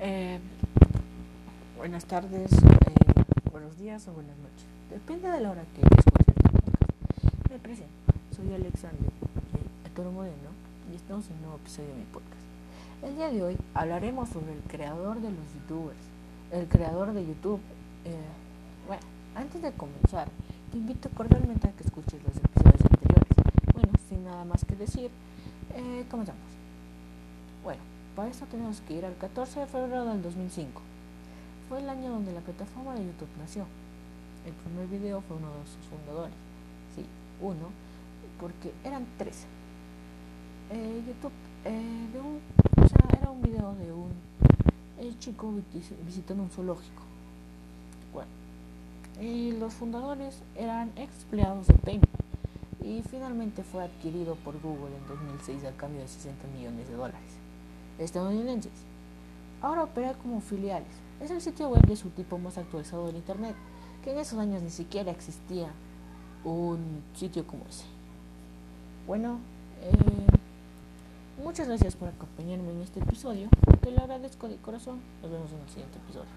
Eh, buenas tardes, eh, buenos días o buenas noches. Depende de la hora que escuchen. Me presento, soy Alexander Toro Moreno y estamos en un nuevo episodio de mi podcast. El día de hoy hablaremos sobre el creador de los youtubers, el creador de YouTube. Eh, bueno, antes de comenzar, te invito cordialmente a que escuches los episodios anteriores. Bueno, sin nada más que decir, eh, comenzamos. Bueno, para esto tenemos que ir al 14 de febrero del 2005. Fue el año donde la plataforma de YouTube nació. El primer video fue uno de sus fundadores. Sí, uno, porque eran tres. Eh, YouTube eh, o sea, era un video de un chico visitando un zoológico. Bueno, y los fundadores eran ex empleados de PayPal y finalmente fue adquirido por Google en 2006 al cambio de 60 millones de dólares estadounidenses. Ahora opera como filiales. Es el sitio web de su tipo más actualizado en Internet, que en esos años ni siquiera existía un sitio como ese. Bueno, eh, muchas gracias por acompañarme en este episodio. Te lo agradezco de corazón. Nos vemos en el siguiente episodio.